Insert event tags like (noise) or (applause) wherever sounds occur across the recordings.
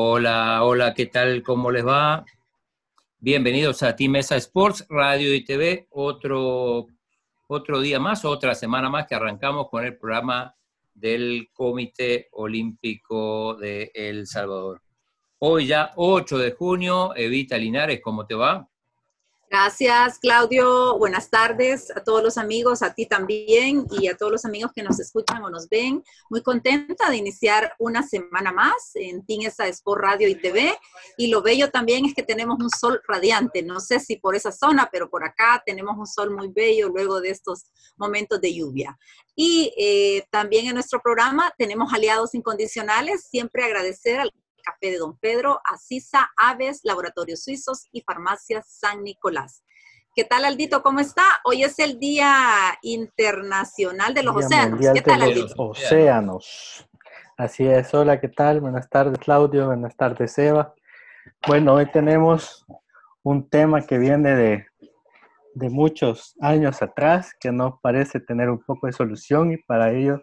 Hola, hola, ¿qué tal? ¿Cómo les va? Bienvenidos a Team Mesa Sports, Radio y TV, otro, otro día más, otra semana más que arrancamos con el programa del Comité Olímpico de El Salvador. Hoy ya 8 de junio, Evita Linares, ¿cómo te va? Gracias, Claudio. Buenas tardes a todos los amigos, a ti también y a todos los amigos que nos escuchan o nos ven. Muy contenta de iniciar una semana más en Tinesa Sport Radio y TV. Y lo bello también es que tenemos un sol radiante. No sé si por esa zona, pero por acá tenemos un sol muy bello luego de estos momentos de lluvia. Y eh, también en nuestro programa tenemos aliados incondicionales. Siempre agradecer al Café de Don Pedro, Asisa, Aves, Laboratorios Suizos y Farmacia San Nicolás. ¿Qué tal, Aldito? ¿Cómo está? Hoy es el Día Internacional de los Océanos. ¿Qué tal, Aldito? Océanos. Así es. Hola, ¿qué tal? Buenas tardes, Claudio. Buenas tardes, Eva. Bueno, hoy tenemos un tema que viene de, de muchos años atrás, que nos parece tener un poco de solución y para ello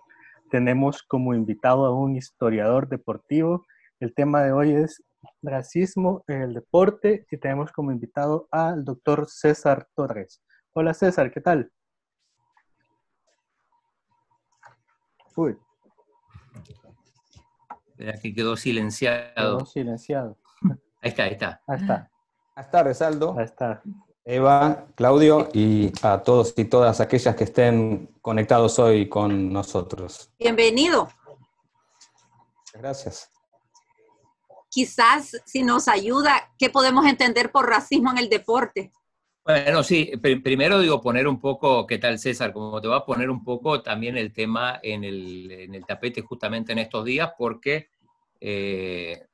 tenemos como invitado a un historiador deportivo el tema de hoy es racismo en el deporte y tenemos como invitado al doctor César Torres. Hola César, ¿qué tal? Uy. Aquí quedó silenciado. Quedó silenciado. Ahí está, ahí está. Ahí está. Buenas tardes, Aldo. Ahí está. Eva, Claudio y a todos y todas aquellas que estén conectados hoy con nosotros. Bienvenido. Gracias quizás si nos ayuda, ¿qué podemos entender por racismo en el deporte? Bueno, sí, primero digo poner un poco, ¿qué tal César? Como te va a poner un poco también el tema en el, tapete justamente en estos días, porque, eh,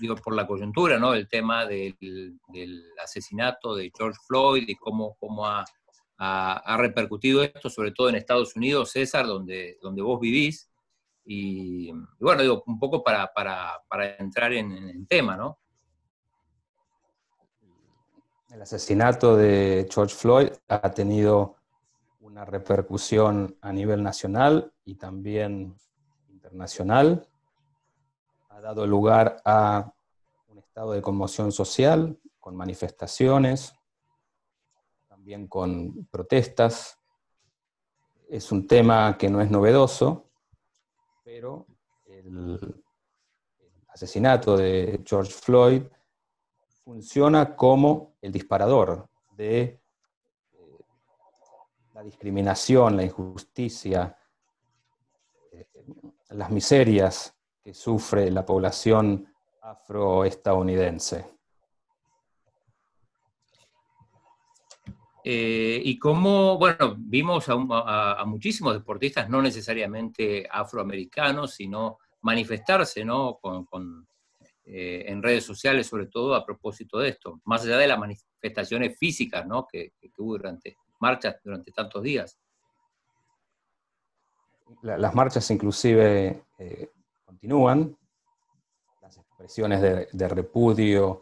digo, por la coyuntura, ¿no? El tema del, asesinato de George Floyd y cómo, cómo ha, ha, repercutido esto, sobre todo en Estados Unidos, César, donde, donde vos vivís. Y, bueno, digo, un poco para, entrar en, el tema, ¿no? El asesinato de George Floyd ha tenido una repercusión a nivel nacional y también internacional. Ha dado lugar a un estado de conmoción social, con manifestaciones, también con protestas. Es un tema que no es novedoso, pero el, asesinato de George Floyd funciona como el disparador de eh, la discriminación, la injusticia, eh, las miserias que sufre la población afroestadounidense. Eh, y cómo, bueno, vimos a, muchísimos deportistas, no necesariamente afroamericanos, sino manifestarse, ¿no? Con, eh, en redes sociales, sobre todo a propósito de esto, más allá de las manifestaciones físicas, ¿no? Que, hubo durante marchas durante tantos días. las marchas inclusive eh, continúan, las expresiones de, de repudio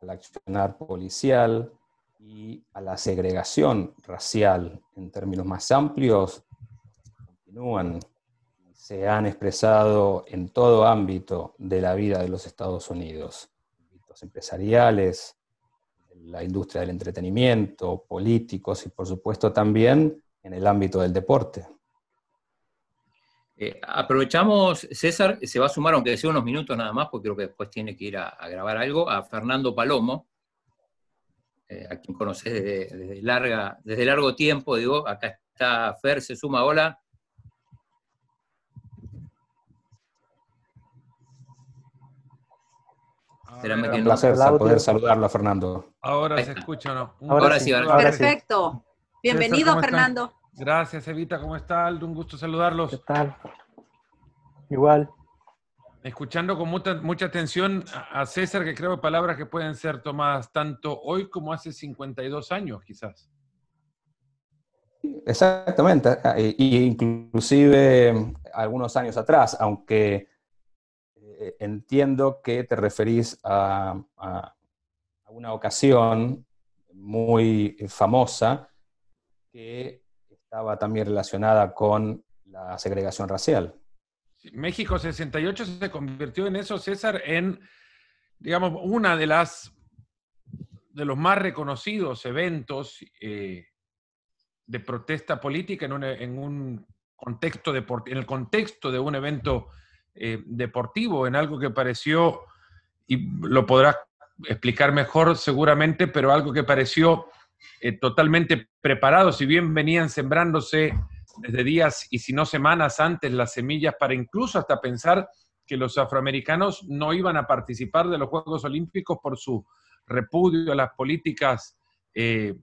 al accionar policial, y a la segregación racial en términos más amplios continúan, se han expresado en todo ámbito de la vida de los Estados Unidos, ámbitos empresariales, la industria del entretenimiento, políticos y por supuesto también en el ámbito del deporte. Eh, aprovechamos, César, se va a sumar, aunque sea unos minutos nada más, porque creo que después tiene que ir a grabar algo, a Fernando Palomo, eh, a quien conoces desde, larga, desde largo tiempo, digo, acá está Fer, se suma, hola. un placer poder saludarlo, Fernando. Ahora se escucha, ¿no? Ahora, sí, ahora Perfecto. Bienvenido, Fernando. Gracias, Evita. ¿Cómo está, Un gusto saludarlos. ¿Qué tal? Igual escuchando con mucha, atención a César, que creo palabras que pueden ser tomadas tanto hoy como hace 52 años, quizás. Exactamente, y inclusive algunos años atrás, aunque eh, entiendo que te referís a, a, una ocasión muy famosa que estaba también relacionada con la segregación racial. México 68 se convirtió en eso, César, en, digamos, una de las de los más reconocidos eventos eh, de protesta política en un, contexto en el contexto de un evento eh, deportivo, en algo que pareció, y lo podrás explicar mejor seguramente, pero algo que pareció eh, totalmente preparado, si bien venían sembrándose desde días y si no semanas antes las semillas para incluso hasta pensar que los afroamericanos no iban a participar de los Juegos Olímpicos por su repudio a las políticas, eh,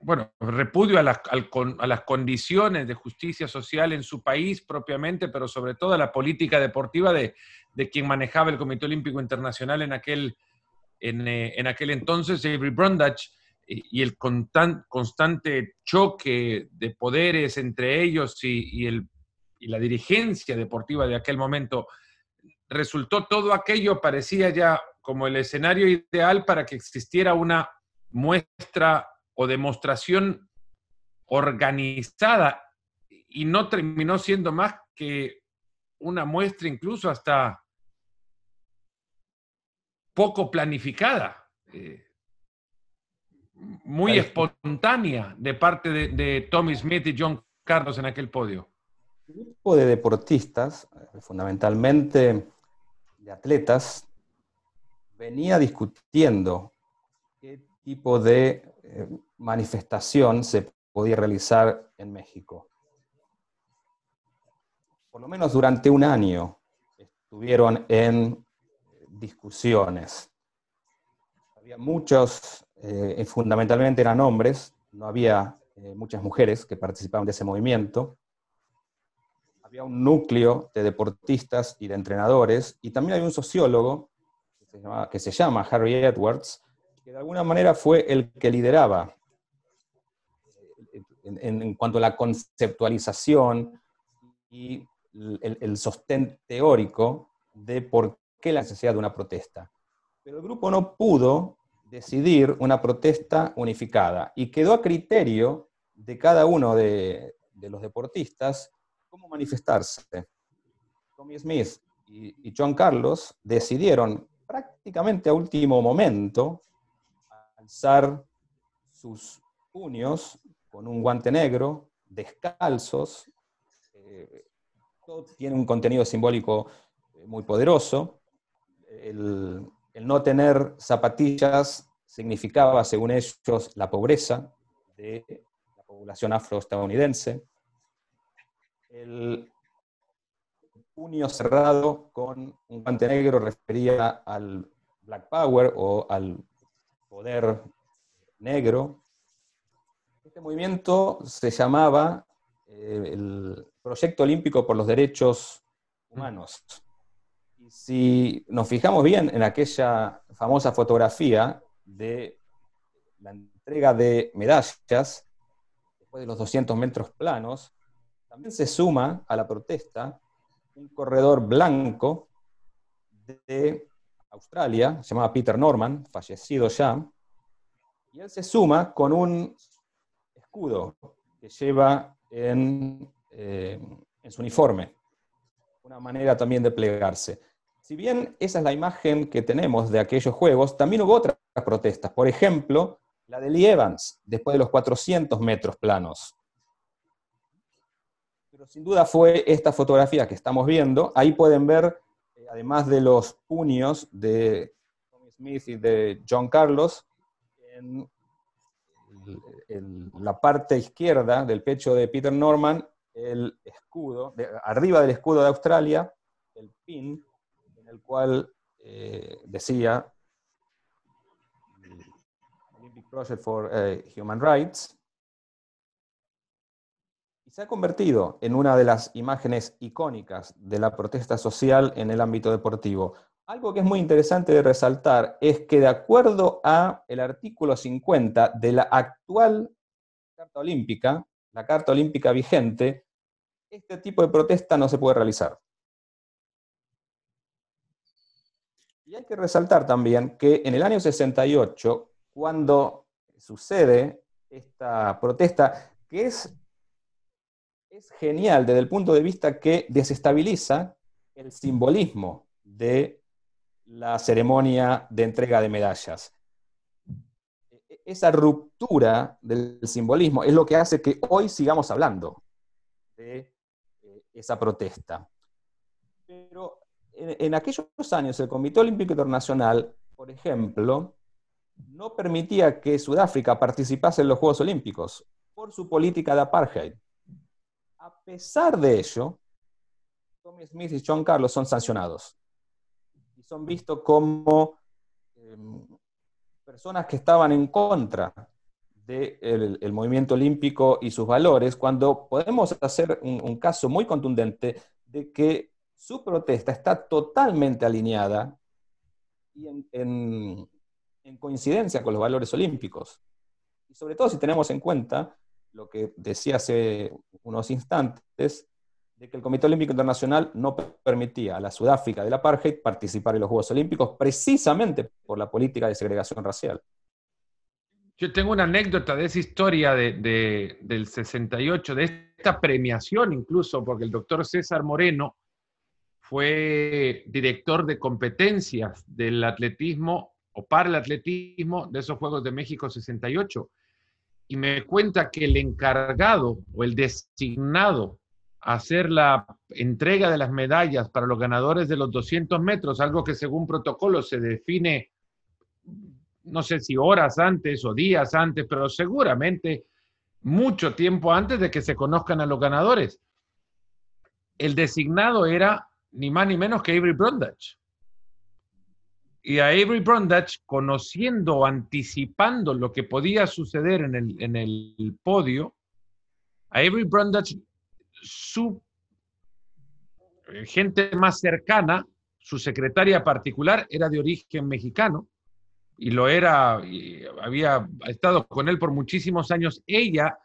bueno, repudio a las, a las, condiciones de justicia social en su país propiamente, pero sobre todo a la política deportiva de, de quien manejaba el Comité Olímpico Internacional en aquel, en, eh, en aquel entonces, Avery Brundage, y el constante choque de poderes entre ellos y, el, y, la dirigencia deportiva de aquel momento, resultó todo aquello, parecía ya como el escenario ideal para que existiera una muestra o demostración organizada y no terminó siendo más que una muestra incluso hasta poco planificada. Eh, muy espontánea de parte de, Tommy Smith y John Carlos en aquel podio. Un grupo de deportistas, fundamentalmente de atletas, venía discutiendo qué tipo de eh, manifestación se podía realizar en México. Por lo menos durante un año estuvieron en discusiones. Había muchos eh, fundamentalmente eran hombres, no había eh, muchas mujeres que participaban de ese movimiento. Había un núcleo de deportistas y de entrenadores, y también hay un sociólogo que se, llama, Harry Edwards, que de alguna manera fue el que lideraba eh, en, cuanto a la conceptualización y el, el, sostén teórico de por qué la necesidad de una protesta. Pero el grupo no pudo decidir una protesta unificada y quedó a criterio de cada uno de, los deportistas cómo manifestarse. Tommy Smith y, John Carlos decidieron prácticamente a último momento alzar sus puños con un guante negro, descalzos, eh, todo tiene un contenido simbólico eh, muy poderoso. El, el no tener zapatillas significaba, según ellos, la pobreza de la población afroestadounidense. El puño cerrado con un guante negro refería al Black Power o al poder negro. Este movimiento se llamaba eh, el Proyecto Olímpico por los Derechos Humanos si nos fijamos bien en aquella famosa fotografía de la entrega de medallas, después de los 200 metros planos, también se suma a la protesta un corredor blanco de Australia, se llamaba Peter Norman, fallecido ya, y él se suma con un escudo que lleva en, eh, en su uniforme, una manera también de plegarse. Si bien esa es la imagen que tenemos de aquellos juegos, también hubo otras protestas. Por ejemplo, la de Lee Evans, después de los 400 metros planos. Pero sin duda fue esta fotografía que estamos viendo. Ahí pueden ver, eh, además de los puños de Tommy Smith y de John Carlos, en, la parte izquierda del pecho de Peter Norman, el escudo, arriba del escudo de Australia, el pin el cual eh, decía Olympic Project for eh, Human Rights, y se ha convertido en una de las imágenes icónicas de la protesta social en el ámbito deportivo. Algo que es muy interesante de resaltar es que de acuerdo a el artículo 50 de la actual Carta Olímpica, la Carta Olímpica vigente, este tipo de protesta no se puede realizar. Y hay que resaltar también que en el año 68, cuando sucede esta protesta, que es genial desde el punto de vista que desestabiliza el simbolismo de la ceremonia de entrega de medallas. E-, esa ruptura del simbolismo es lo que hace que hoy sigamos hablando de eh, esa protesta. Pero en, aquellos años el Comité Olímpico Internacional, por ejemplo, no permitía que Sudáfrica participase en los Juegos Olímpicos por su política de apartheid. A pesar de ello, Tommy Smith y John Carlos son sancionados y son vistos como em, personas que estaban en contra del movimiento olímpico y sus valores, cuando podemos hacer un, caso muy contundente de que su protesta está totalmente alineada y en, en coincidencia con los valores olímpicos. Sobre todo si tenemos en cuenta lo que decía hace unos instantes, de que el Comité Olímpico Internacional no permitía a la Sudáfrica del apartheid participar en los Juegos Olímpicos precisamente por la política de segregación racial. Yo tengo una anécdota de esa historia de, del 68, de esta premiación incluso, porque el doctor César Moreno fue director de competencias del atletismo o para el atletismo de esos Juegos de México 68. Y me cuenta que el encargado o el designado a hacer la entrega de las medallas para los ganadores de los 200 metros, algo que según protocolo se define, no sé si horas antes o días antes, pero seguramente mucho tiempo antes de que se conozcan a los ganadores. El designado era ni más ni menos que Avery Brundage. Y a Avery Brundage, conociendo, anticipando lo que podía suceder en el, en el podio, a Avery Brundage, su gente más cercana, su secretaria particular, era de origen mexicano y lo era, había estado con él por muchísimos años. Ella,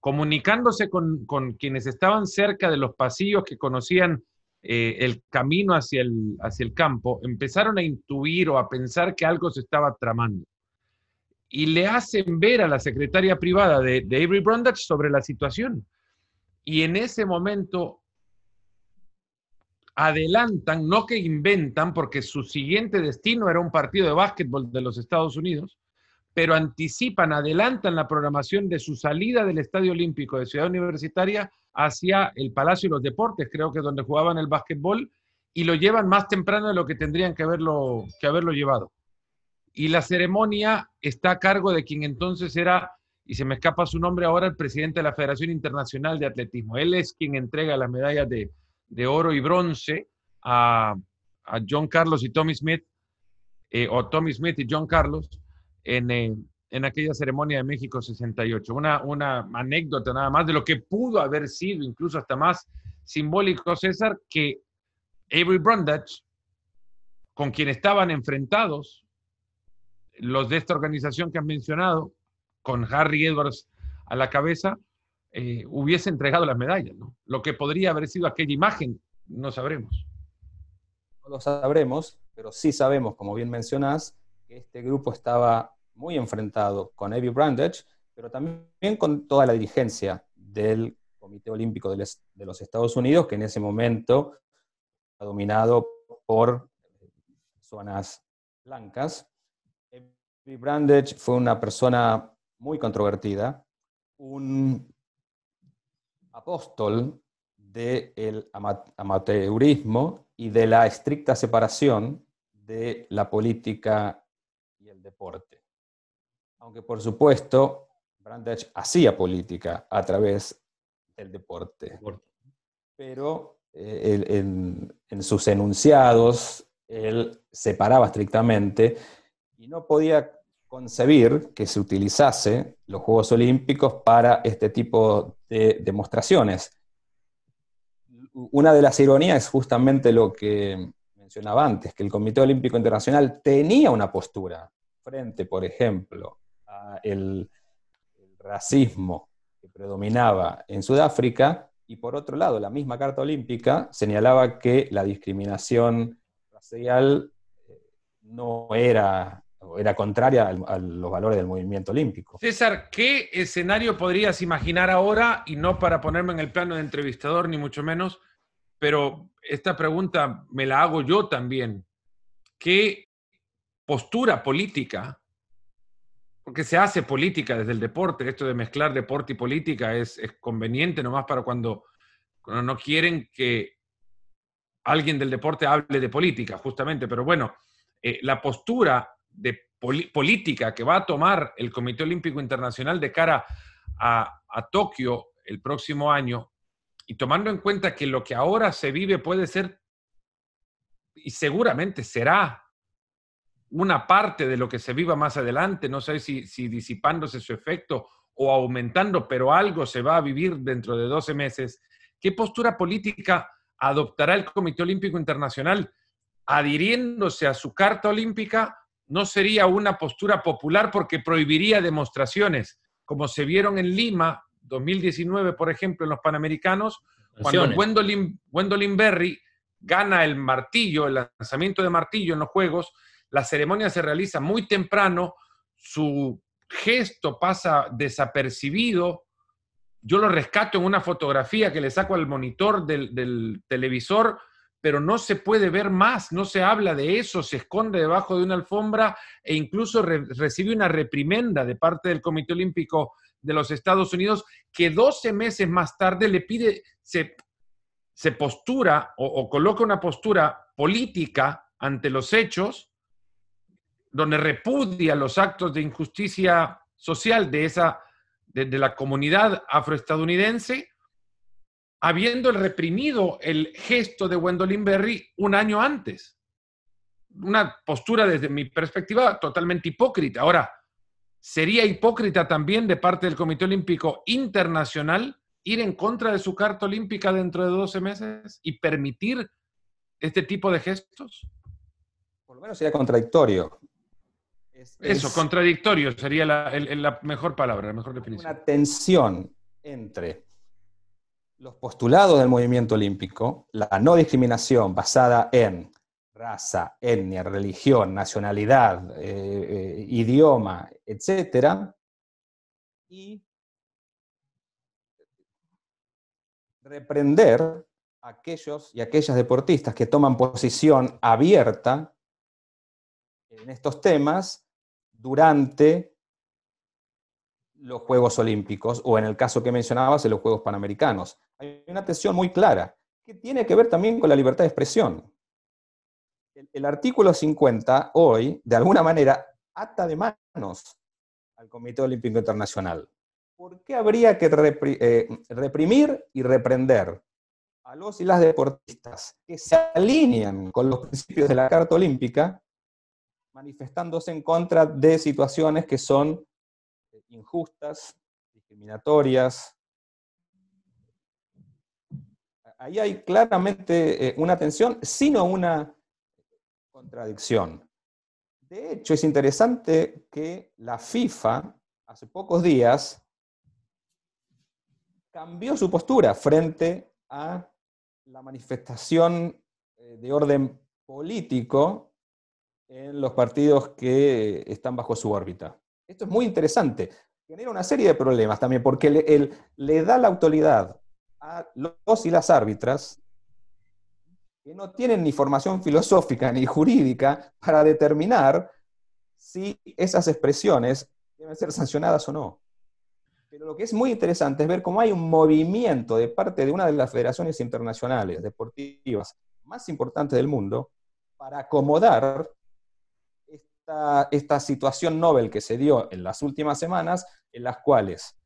comunicándose con, con quienes estaban cerca de los pasillos que conocían eh, el camino hacia el, hacia el campo, empezaron a intuir o a pensar que algo se estaba tramando. Y le hacen ver a la secretaria privada de, de Avery Brundage sobre la situación. Y en ese momento adelantan, no que inventan, porque su siguiente destino era un partido de básquetbol de los Estados Unidos, pero anticipan, adelantan la programación de su salida del Estadio Olímpico de Ciudad Universitaria hacia el Palacio de los Deportes, creo que es donde jugaban el básquetbol, y lo llevan más temprano de lo que tendrían que haberlo, llevado. Y la ceremonia está a cargo de quien entonces era, y se me escapa su nombre ahora, el presidente de la Federación Internacional de Atletismo. Él es quien entrega las medallas de, oro y bronce a, a, John Carlos y Tommy Smith, eh, o Tommy Smith y John Carlos, en, eh, en aquella ceremonia de México 68. Una, una anécdota nada más de lo que pudo haber sido, incluso hasta más simbólico, César, que Avery Brundage, con quien estaban enfrentados los de esta organización que han mencionado, con Harry Edwards a la cabeza, eh, hubiese entregado las medallas. Lo que podría haber sido aquella imagen, no sabremos. No lo sabremos, pero sí sabemos, como bien mencionás, que este grupo estaba muy enfrentado con Avi Brandage, pero también con toda la dirigencia del Comité Olímpico de, los Estados Unidos, que en ese momento ha dominado por personas blancas. Avi Brandage fue una persona muy controvertida, un apóstol del amateurismo y de la estricta separación de la política y el deporte aunque por supuesto Brandage hacía política a través del deporte. Pero eh, en, sus enunciados él separaba estrictamente y no podía concebir que se utilizase los Juegos Olímpicos para este tipo de demostraciones. Una de las ironías es justamente lo que mencionaba antes, que el Comité Olímpico Internacional tenía una postura frente, por ejemplo, el, racismo que predominaba en Sudáfrica y por otro lado la misma Carta Olímpica señalaba que la discriminación racial eh, no era era contraria a los valores del movimiento olímpico. César, ¿qué escenario podrías imaginar ahora, y no para ponerme en el plano de entrevistador, ni mucho menos, pero esta pregunta me la hago yo también. ¿Qué postura política, porque se hace política desde el deporte, esto de mezclar deporte y política es, conveniente nomás para cuando, no quieren que alguien del deporte hable de política, justamente, pero bueno, eh, la postura de política que va a tomar el Comité Olímpico Internacional de cara a Tokio el próximo año, y tomando en cuenta que lo que ahora se vive puede ser, y seguramente será, una parte de lo que se viva más adelante, no sé si, si disipándose su efecto o aumentando, pero algo se va a vivir dentro de 12 meses, ¿qué postura política adoptará el Comité Olímpico Internacional adhiriéndose a su Carta Olímpica? No sería una postura popular porque prohibiría demostraciones, como se vieron en Lima 2019, por ejemplo, en los Panamericanos, cuando Gwendolyn Berry gana el martillo, el lanzamiento de martillo en los Juegos, la ceremonia se realiza muy temprano, su gesto pasa desapercibido. Yo lo rescato en una fotografía que le saco al monitor del, televisor, pero no se puede ver más, no se habla de eso, se esconde debajo de una alfombra e incluso recibe una reprimenda de parte del Comité Olímpico de los Estados Unidos que 12 meses más tarde le pide, se, postura o coloca una postura política ante los hechos donde repudia los actos de injusticia social de, esa, de, la comunidad afroestadounidense, habiendo reprimido el gesto de Gwendolyn Berry un año antes. Una postura desde mi perspectiva totalmente hipócrita. Ahora, ¿sería hipócrita también de parte del Comité Olímpico Internacional ir en contra de su carta olímpica dentro de 12 meses y permitir este tipo de gestos? Por lo menos sería contradictorio. Eso, contradictorio sería la, mejor palabra, la mejor definición. Una tensión entre los postulados del movimiento olímpico, la no discriminación basada en raza, etnia, religión, nacionalidad, eh, eh, idioma, etc. Y reprender a aquellos y aquellas deportistas que toman posición abierta en estos temas durante los Juegos Olímpicos o en el caso que mencionabas, en los Juegos Panamericanos. Hay una tensión muy clara que tiene que ver también con la libertad de expresión. El, artículo 50 hoy, de alguna manera, ata de manos al Comité Olímpico Internacional. ¿Por qué habría que eh, reprimir y reprender a los y las deportistas que se alinean con los principios de la Carta Olímpica manifestándose en contra de situaciones que son eh, injustas, discriminatorias. Ahí hay claramente eh, una tensión, sino una contradicción. De hecho, es interesante que la FIFA hace pocos días cambió su postura frente a la manifestación eh, de orden político en los partidos que están bajo su órbita. Esto es muy interesante. Genera una serie de problemas también, porque le, le da la autoridad a los y las árbitras que no tienen ni formación filosófica ni jurídica para determinar si esas expresiones deben ser sancionadas o no. Pero lo que es muy interesante es ver cómo hay un movimiento de parte de una de las federaciones internacionales deportivas más importantes del mundo para acomodar esta, situación Nobel que se dio en las últimas semanas, en las cuales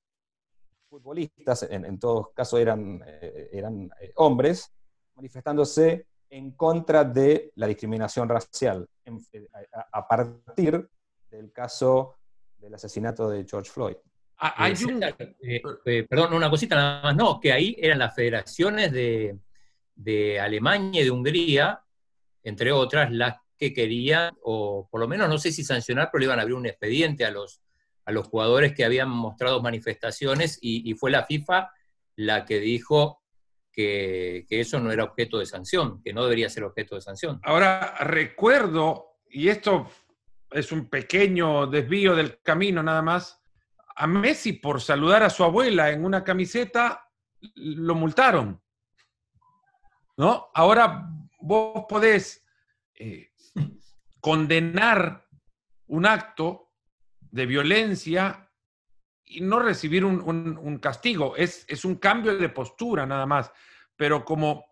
futbolistas, en, en todos casos eran, eh, eran eh, hombres, manifestándose en contra de la discriminación racial, eh, a, partir del caso del asesinato de George Floyd. Ah, hay perdón, una cosita nada más, no, que ahí eran las federaciones de, de Alemania y de Hungría, entre otras, las que querían, o por lo menos no sé si sancionar, pero le iban a abrir un expediente a los, a los jugadores que habían mostrado manifestaciones y, fue la FIFA la que dijo que, eso no era objeto de sanción, que no debería ser objeto de sanción. Ahora, recuerdo, y esto es un pequeño desvío del camino nada más, a Messi por saludar a su abuela en una camiseta lo multaron. ¿No? Ahora vos podés eh, condenar un acto de violencia y no recibir un, castigo. Es, un cambio de postura nada más. Pero como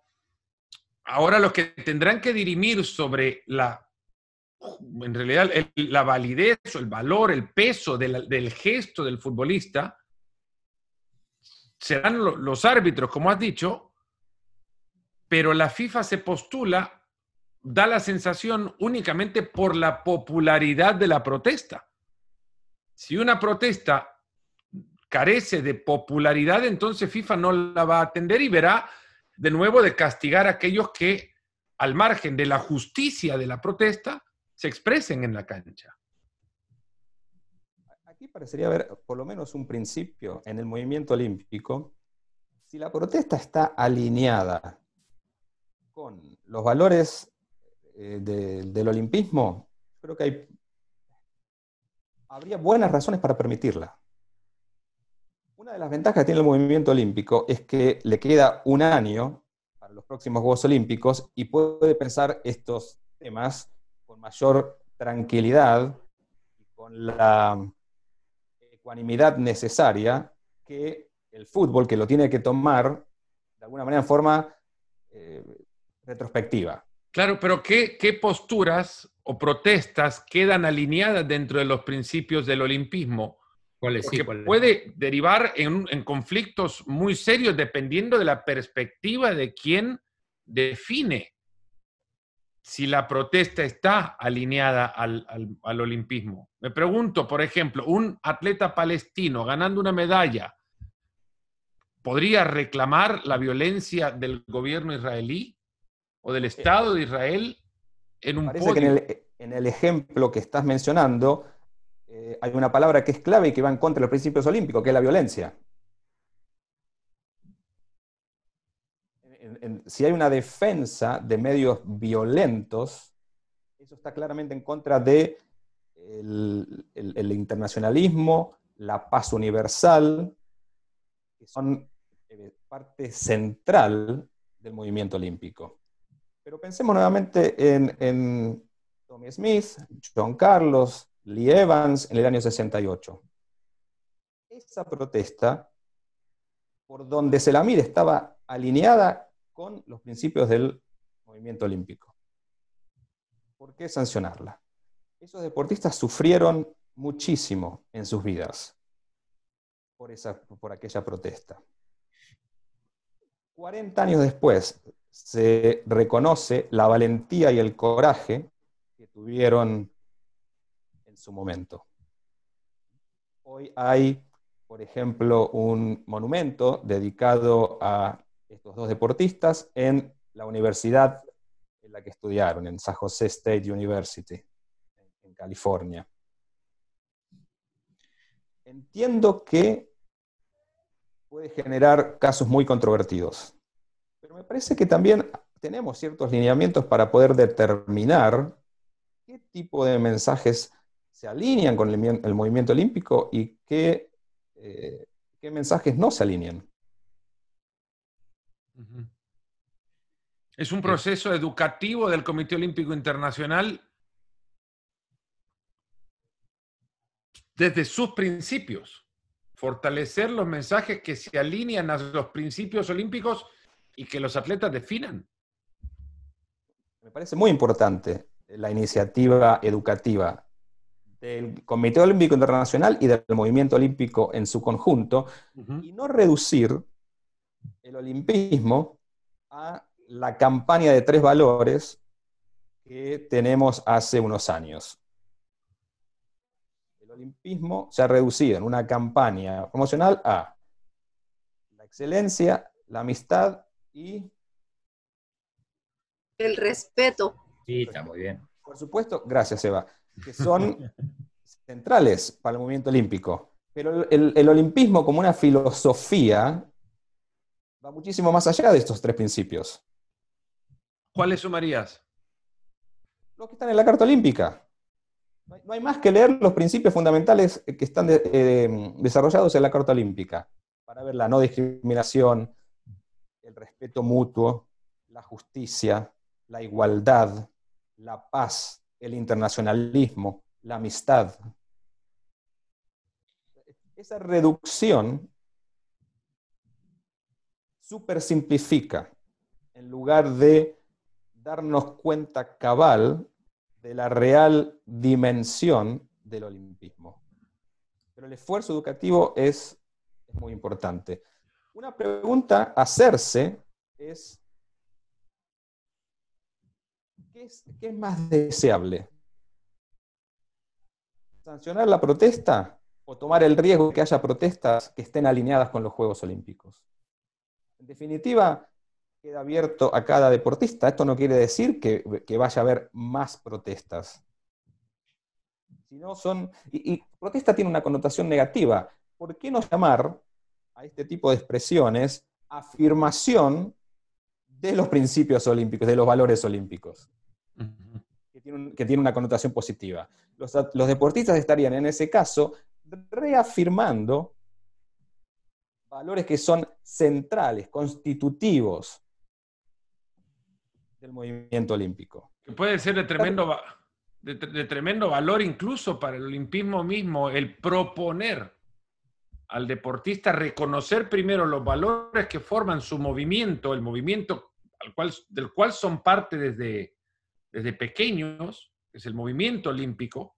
ahora los que tendrán que dirimir sobre la, en realidad, la validez o el valor, el peso del, gesto del futbolista, serán los árbitros, como has dicho, pero la FIFA se postula, da la sensación únicamente por la popularidad de la protesta. Si una protesta carece de popularidad, entonces FIFA no la va a atender y verá de nuevo de castigar a aquellos que, al margen de la justicia de la protesta, se expresen en la cancha. Aquí parecería haber por lo menos un principio en el movimiento olímpico. Si la protesta está alineada con los valores eh, del olimpismo, creo que hay, habría buenas razones para permitirla. Una de las ventajas que tiene el movimiento olímpico es que le queda un año para los próximos Juegos Olímpicos y puede pensar estos temas con mayor tranquilidad y con la ecuanimidad necesaria que el fútbol, que lo tiene que tomar de alguna manera en forma eh, retrospectiva. Claro, pero ¿qué, ¿qué, posturas o protestas quedan alineadas dentro de los principios del olimpismo? Porque puede derivar en, conflictos muy serios dependiendo de la perspectiva de quien define si la protesta está alineada al, al, olimpismo. Me pregunto, por ejemplo, un atleta palestino ganando una medalla, ¿podría reclamar la violencia del gobierno israelí o del Estado de Israel en un Parece que en el, en el ejemplo que estás mencionando, eh, hay una palabra que es clave y que va en contra de los principios olímpicos, que es la violencia. si hay una defensa de medios violentos, eso está claramente en contra de el, internacionalismo, la paz universal, que son eh, parte central del movimiento olímpico. Pero pensemos nuevamente en, Tommy Smith, John Carlos, Lee Evans en el año 68. Esa protesta, por donde se la mire, estaba alineada con los principios del movimiento olímpico. ¿Por qué sancionarla? Esos deportistas sufrieron muchísimo en sus vidas por, esa, por aquella protesta. 40 años después se reconoce la valentía y el coraje que tuvieron su momento. Hoy hay, por ejemplo, un monumento dedicado a estos dos deportistas en la universidad en la que estudiaron, en San Jose State University, en California. Entiendo que puede generar casos muy controvertidos, pero me parece que también tenemos ciertos lineamientos para poder determinar qué tipo de mensajes se alinean con el, movimiento olímpico y qué, eh, qué, mensajes no se alinean. Es un proceso educativo del Comité Olímpico Internacional desde sus principios, fortalecer los mensajes que se alinean a los principios olímpicos y que los atletas definan. Me parece muy importante la iniciativa educativa del Comité Olímpico Internacional y del movimiento olímpico en su conjunto, y no reducir el olimpismo a la campaña de tres valores que tenemos hace unos años. El olimpismo se ha reducido en una campaña promocional a la excelencia, la amistad y... El respeto. Sí, está muy bien. Por supuesto, gracias Eva que son (laughs) centrales para el movimiento olímpico. Pero el, olimpismo como una filosofía va muchísimo más allá de estos tres principios. ¿Cuáles sumarías? Los que están en la Carta Olímpica. No hay más que leer los principios fundamentales que están eh, desarrollados en la Carta Olímpica, para ver la no discriminación, el respeto mutuo, la justicia, la igualdad, la paz, el internacionalismo, la amistad. Esa reducción super simplifica en lugar de darnos cuenta cabal de la real dimensión del olimpismo. Pero el esfuerzo educativo es, es muy importante. Una pregunta a hacerse es, ¿qué es, más deseable? ¿Sancionar la protesta o tomar el riesgo de que haya protestas que estén alineadas con los Juegos Olímpicos? En definitiva, queda abierto a cada deportista. Esto no quiere decir que, vaya a haber más protestas. son, y, protesta tiene una connotación negativa. ¿Por qué no llamar a este tipo de expresiones afirmación de los principios olímpicos, de los valores olímpicos? Que tiene, una connotación positiva. Los, los deportistas estarían en ese caso reafirmando valores que son centrales, constitutivos del movimiento olímpico. Que puede ser de tremendo, de, tremendo valor incluso para el olimpismo mismo, el proponer al deportista reconocer primero los valores que forman su movimiento, el movimiento al cual, del cual son parte desde, desde pequeños, que es el movimiento olímpico,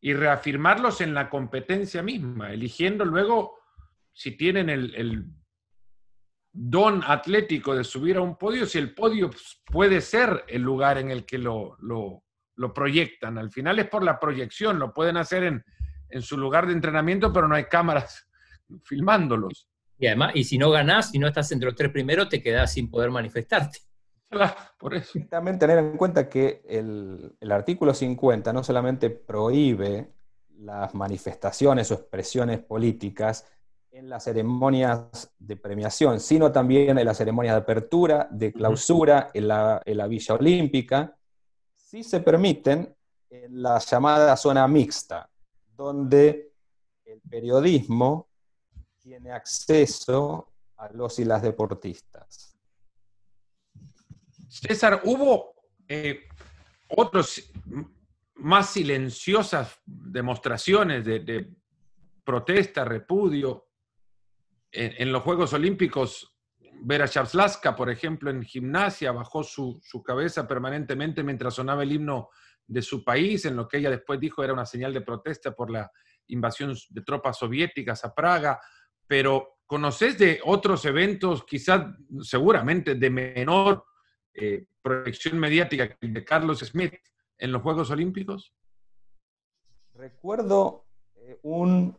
y reafirmarlos en la competencia misma, eligiendo luego si tienen el don atlético de subir a un podio si el podio puede ser el lugar en el que lo, proyectan. Al final es por la proyección, lo pueden hacer en, su lugar de entrenamiento, pero no hay cámaras (laughs) filmándolos. Y además, y si no ganás, si no estás entre los tres primeros, te quedás sin poder manifestarte. por eso. también tener en cuenta que el, el artículo 50 no solamente prohíbe las manifestaciones o expresiones políticas, en las ceremonias de premiación, sino también en las ceremonias de apertura, de clausura, en la, Villa Olímpica, sí se permiten en la llamada zona mixta, donde el periodismo tiene acceso a los y las deportistas. César, hubo eh, otros más silenciosas demostraciones de, protesta, repudio en, los Juegos Olímpicos, Vera Shavslaska, por ejemplo, en gimnasia, bajó su, cabeza permanentemente mientras sonaba el himno de su país, en lo que ella después dijo era una señal de protesta por la invasión de tropas soviéticas a Praga, pero ¿conoces de otros eventos, quizás seguramente de menor eh, proyección mediática que el de Carlos Smith en los Juegos Olímpicos? Recuerdo eh, un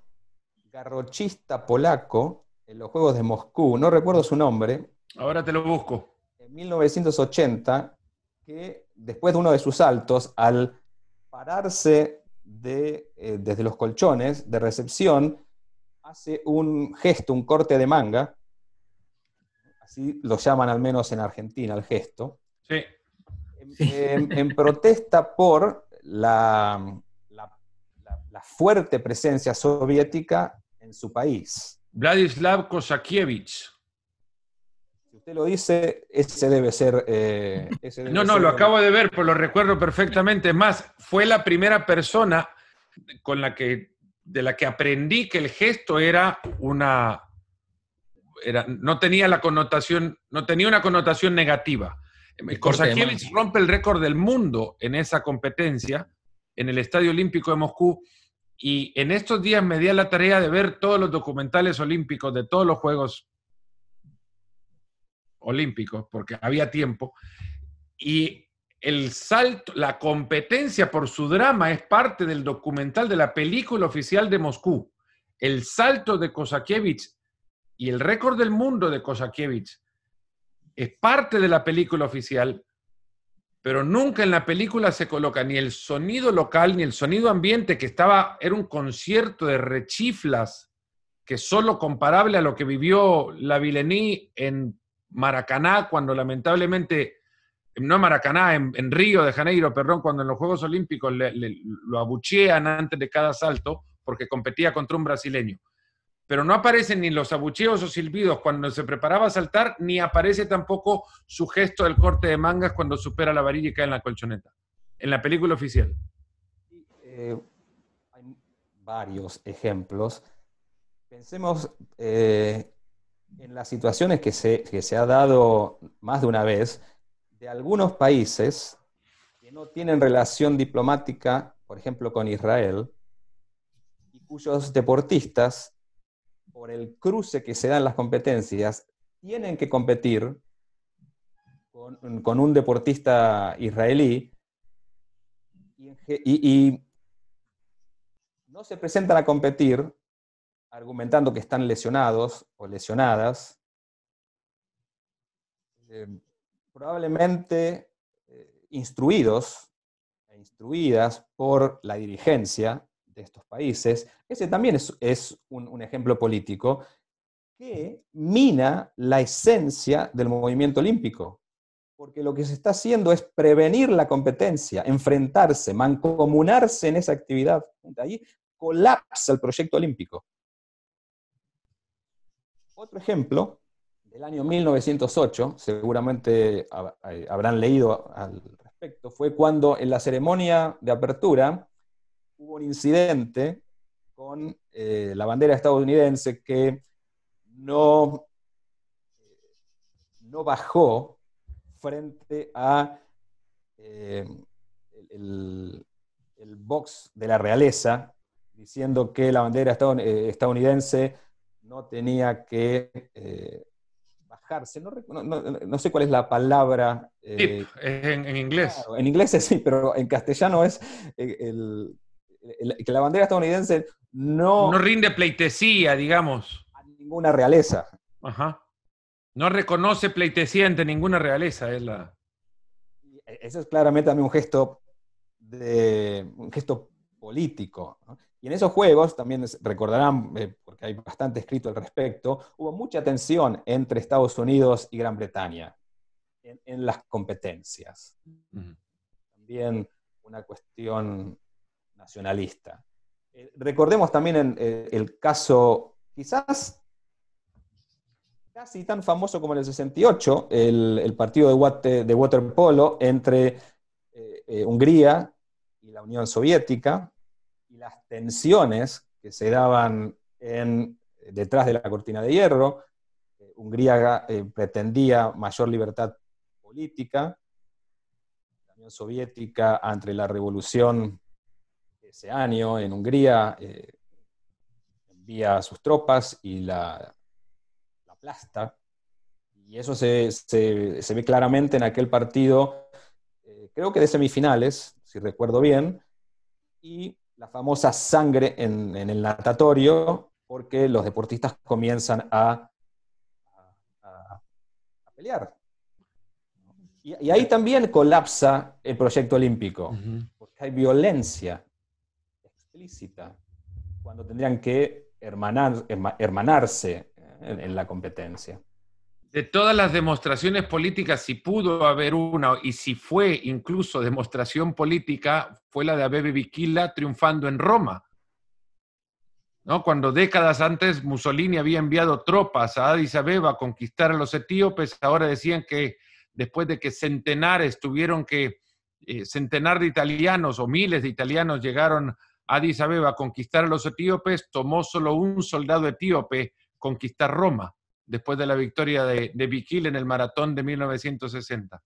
garrochista polaco en los Juegos de Moscú, no recuerdo su nombre. Ahora te lo busco. En 1980, que después de uno de sus saltos, al pararse de, eh, desde los colchones de recepción, hace un gesto, un corte de manga, así lo llaman al menos en Argentina, el gesto, sí. en, protesta por la, la fuerte presencia soviética en su país. Vladislav Kosakiewicz. Usted lo dice, ese debe ser... Eh, no, no, lo acabo de ver, pues lo recuerdo perfectamente. Es más, fue la primera persona con la que, de la que aprendí que el gesto era una... Era, no tenía la connotación, no tenía una connotación negativa. Kosakiewicz rompe el récord del mundo en esa competencia en el Estadio Olímpico de Moscú y en estos días me di a la tarea de ver todos los documentales olímpicos de todos los Juegos Olímpicos, porque había tiempo. Y el salto, la competencia por su drama es parte del documental de la película oficial de Moscú. El salto de Kosakiewicz y el récord del mundo de Kosakiewicz es parte de la película oficial pero nunca en la película se coloca ni el sonido local ni el sonido ambiente, que estaba, era un concierto de rechiflas, que solo comparable a lo que vivió la Vilení en Maracaná, cuando lamentablemente no Maracaná, en, Río de Janeiro, perdón, cuando en los Juegos Olímpicos lo abuchean antes de cada salto porque competía contra un brasileño. Pero no aparecen ni los abucheos o silbidos cuando se preparaba a saltar, ni aparece tampoco su gesto del corte de mangas cuando supera la varilla y cae en la colchoneta, en la película oficial. Eh, hay varios ejemplos. Pensemos eh, en las situaciones que se, que se ha dado más de una vez de algunos países que no tienen relación diplomática, por ejemplo, con Israel, y cuyos deportistas, por el cruce que se da en las competencias, tienen que competir con, un deportista israelí y, no se presentan a competir argumentando que están lesionados o lesionadas. Eh, probablemente eh, instruidos e instruidas por la dirigencia de estos países, ese también es, un, ejemplo político que mina la esencia del movimiento olímpico, porque lo que se está haciendo es prevenir la competencia, enfrentarse, mancomunarse en esa actividad. Ahí colapsa el proyecto olímpico. Otro ejemplo el año 1908, seguramente eh, habrán leído al respecto, fue cuando en la ceremonia de apertura hubo un incidente con eh, la bandera estadounidense que no, no bajó frente a eh, el, box de la realeza, diciendo que la bandera estadounidense no tenía que no, sé cuál es la palabra. Eh, en, inglés. en inglés es (laughs) sí, pero en castellano es eh, que la bandera estadounidense no... No rinde pleitesía, digamos. A ninguna realeza. Ajá. No reconoce pleitesía ante ninguna realeza. Es la... Eso es claramente también un gesto, de, un gesto político. ¿no? Y en esos juegos, también recordarán, eh, porque hay bastante escrito al respecto, hubo mucha tensión entre Estados Unidos y Gran Bretaña en, las competencias. También una cuestión nacionalista. Eh, recordemos también eh, el caso, quizás casi tan famoso como en el 68, el, partido de, de waterpolo entre Hungría y la Unión Soviética, las tensiones que se daban en, detrás de la cortina de hierro. Eh, Hungría eh, pretendía mayor libertad política. La Unión Soviética, ante la revolución de ese año en Hungría, eh, envía sus tropas y la, aplasta. Y eso se, se, ve claramente en aquel partido, creo que de semifinales, si recuerdo bien, y la famosa sangre en, el natatorio, porque los deportistas comienzan a, pelear. Y, ahí también colapsa el proyecto olímpico, porque hay violencia explícita, cuando tendrían que hermanarse en la competencia de todas las demostraciones políticas, si pudo haber una, y si fue incluso demostración política, fue la de Abebe Bikila triunfando en Roma. ¿No? Cuando décadas antes Mussolini había enviado tropas a Addis Abeba a conquistar a los etíopes, ahora decían que después de que centenares tuvieron que, eh, centenar de italianos o miles de italianos llegaron a Addis Abeba a conquistar a los etíopes, tomó solo un soldado etíope conquistar Roma después de la victoria de, de Bikil en el maratón de 1960.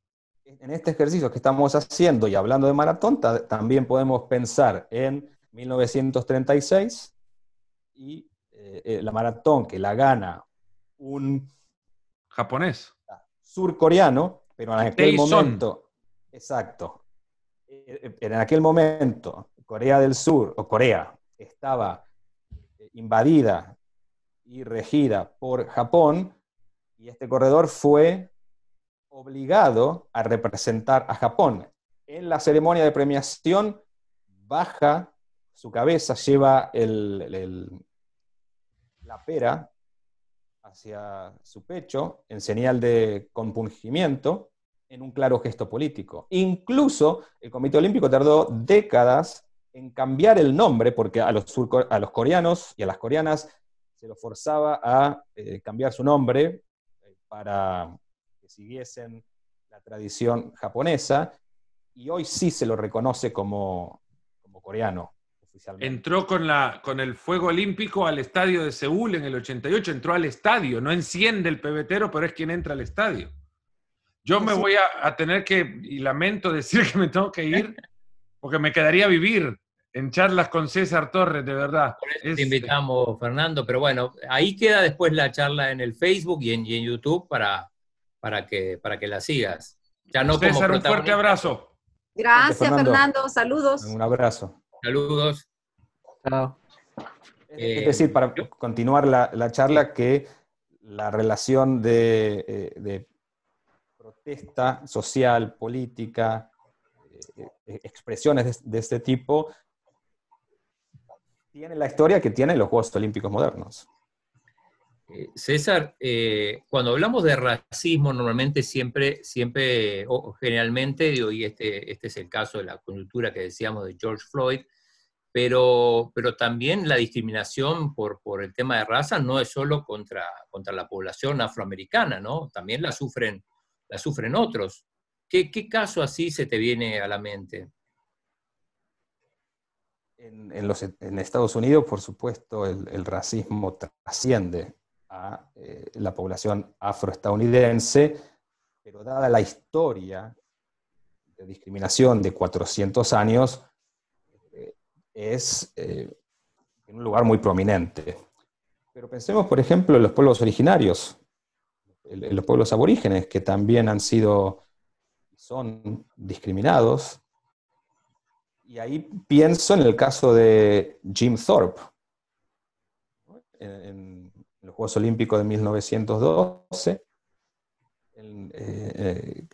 En este ejercicio que estamos haciendo y hablando de maratón, también podemos pensar en 1936 y eh, eh, la maratón que la gana un japonés surcoreano, pero en aquel momento, exacto, eh, en aquel momento Corea del Sur o Corea estaba invadida y regida por Japón, y este corredor fue obligado a representar a Japón. En la ceremonia de premiación baja su cabeza, lleva la pera hacia su pecho en señal de compungimiento, en un claro gesto político. Incluso el Comité Olímpico tardó décadas en cambiar el nombre, porque a los, a los coreanos y a las coreanas se los forzaba a eh, cambiar su nombre eh, para que siguiesen la tradición japonesa, y hoy sí se lo reconoce como, como coreano. Entró con, la, con el fuego olímpico al estadio de Seúl en el 88, entró al estadio, no enciende el pebetero, pero es quien entra al estadio. Yo me voy a, tener que, y lamento decir (laughs) que me tengo que ir, porque me quedaría vivir en charlas con César Torres, de verdad. te invitamos, Fernando, pero bueno, ahí queda después la charla en el Facebook y en, YouTube para, para, que, para que la sigas. Ya no César, un fuerte abrazo. Gracias, Fernando. Saludos. Un abrazo. Saludos. Chao. es decir, para continuar la, charla, que la relación de, eh, de protesta social, política, eh, eh, expresiones de, este tipo, tiene la historia que tienen los Juegos Olímpicos modernos. Eh, César, cuando hablamos de racismo, normalmente siempre, siempre, o generalmente, y este, este es el caso de la coyuntura que decíamos de George Floyd, pero, pero también la discriminación por, por el tema de raza no es solo contra, contra la población afroamericana, ¿no? También la sufren la sufren otros. ¿Qué, caso así se te viene a la mente? En, los, en Estados Unidos, por supuesto, el, racismo trasciende a eh, la población afroestadounidense, pero dada la historia de discriminación de 400 años, eh, es eh, en un lugar muy prominente. Pero pensemos, por ejemplo, en los pueblos originarios los pueblos aborígenes, que también han sido, son discriminados. Y ahí pienso en el caso de Jim Thorpe, en, los Juegos Olímpicos de 1912. Eh, eh,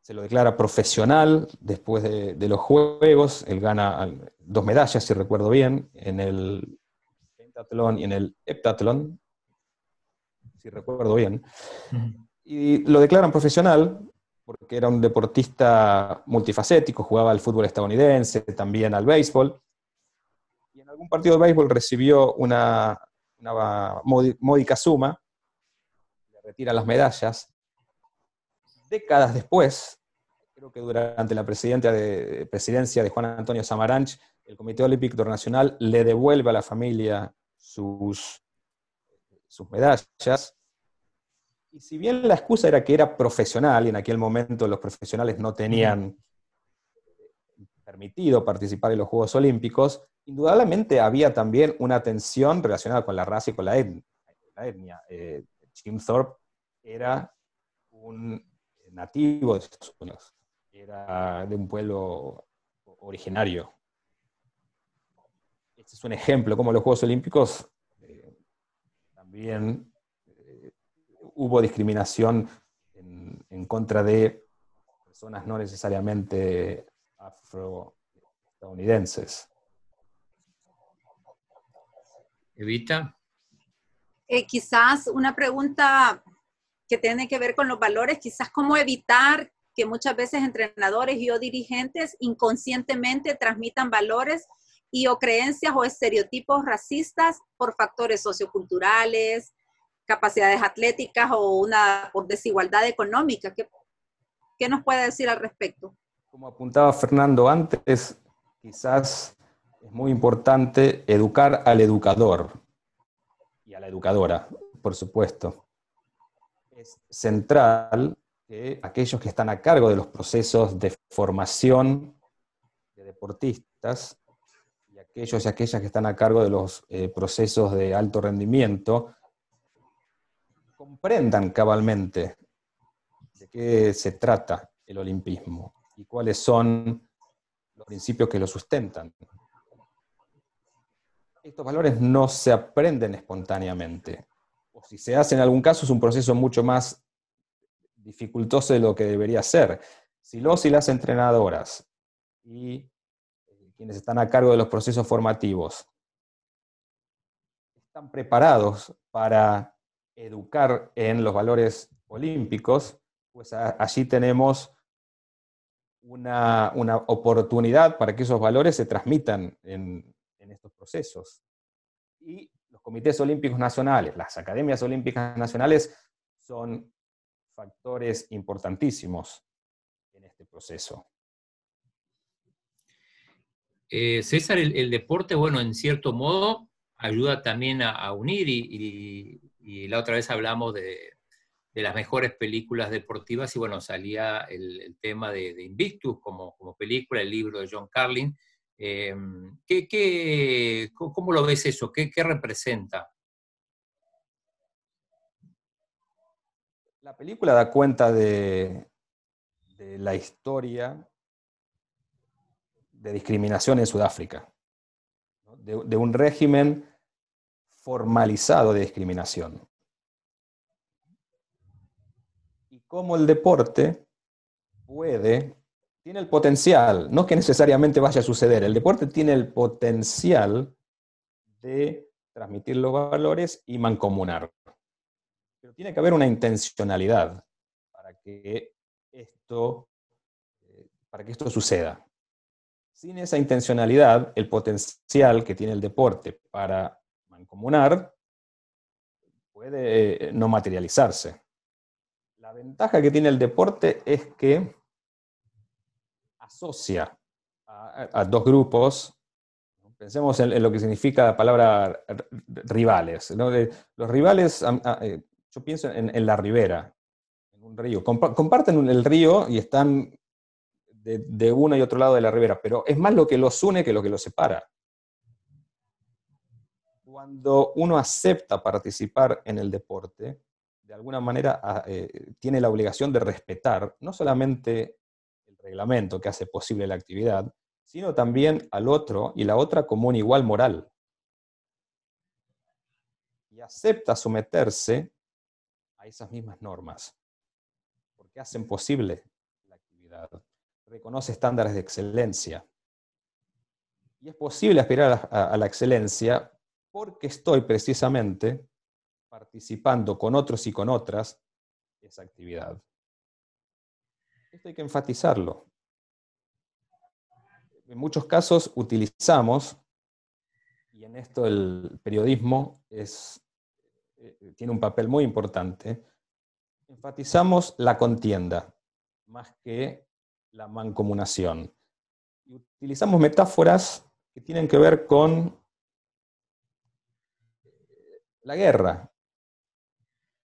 se lo declara profesional después de, de, los Juegos. Él gana dos medallas, si recuerdo bien, en el pentatlón y en el heptatlón, si recuerdo bien. Y lo declaran profesional porque era un deportista multifacético, jugaba al fútbol estadounidense, también al béisbol. Y en algún partido de béisbol recibió una, módica suma, le retira las medallas. Décadas después, creo que durante la de, presidencia de Juan Antonio Samaranch, el Comité Olímpico Internacional le devuelve a la familia sus medallas. Y si bien la excusa era que era profesional, y en aquel momento los profesionales no tenían permitido participar en los Juegos Olímpicos, indudablemente había también una tensión relacionada con la raza y con la, etnia. Eh, Jim Thorpe era un nativo de Estados Unidos, era de un pueblo originario. Este es un ejemplo, como los Juegos Olímpicos eh, también hubo discriminación en, contra de personas no necesariamente afroestadounidenses. Evita. Eh, quizás una pregunta que tiene que ver con los valores, quizás cómo evitar que muchas veces entrenadores y o dirigentes inconscientemente transmitan valores y o creencias o estereotipos racistas por factores socioculturales, capacidades atléticas o una por desigualdad económica. ¿Qué, ¿Qué, nos puede decir al respecto? Como apuntaba Fernando antes, quizás es muy importante educar al educador y a la educadora, por supuesto. Es central que aquellos que están a cargo de los procesos de formación de deportistas y aquellos y aquellas que están a cargo de los eh, procesos de alto rendimiento comprendan cabalmente de qué se trata el olimpismo y cuáles son los principios que lo sustentan. Estos valores no se aprenden espontáneamente, o si se hace en algún caso es un proceso mucho más dificultoso de lo que debería ser. Si los y las entrenadoras y eh, quienes están a cargo de los procesos formativos están preparados para educar en los valores olímpicos, pues allí tenemos una, oportunidad para que esos valores se transmitan en, en estos procesos. Y los comités olímpicos nacionales, las academias olímpicas nacionales son factores importantísimos en este proceso. Eh, César, el, deporte, bueno, en cierto modo ayuda también a, unir y, la otra vez hablamos de, las mejores películas deportivas y bueno, salía el, tema de, Invictus como, como, película, el libro de John Carlin. Eh, ¿qué, cómo lo ves eso? ¿Qué, representa? La película da cuenta de, de la historia de discriminación en Sudáfrica, de, un régimen formalizado de discriminación. Y cómo el deporte puede, tiene el potencial, no que necesariamente vaya a suceder, el deporte tiene el potencial de transmitir los valores y mancomunar. Pero tiene que haber una intencionalidad para que esto, eh, para que esto suceda. Sin esa intencionalidad, el potencial que tiene el deporte para mancomunar puede eh, no materializarse. La ventaja que tiene el deporte es que asocia a, dos grupos, pensemos en, lo que significa la palabra rivales. los rivales, eh, yo pienso en, la ribera, en un río. Comparten el río y están de, uno y otro lado de la ribera, pero es más lo que los une que lo que los separa. Cuando uno acepta participar en el deporte, de alguna manera ah, eh, tiene la obligación de respetar no solamente el reglamento que hace posible la actividad, sino también al otro y la otra como un igual moral. Y acepta someterse a esas mismas normas, porque hacen posible la actividad reconoce estándares de excelencia. Y es posible aspirar a, la excelencia porque estoy precisamente participando con otros y con otras esa actividad. Esto hay que enfatizarlo. En muchos casos utilizamos, y en esto el periodismo eh, tiene un papel muy importante, enfatizamos la contienda más que la mancomunación. utilizamos metáforas que tienen que ver con la guerra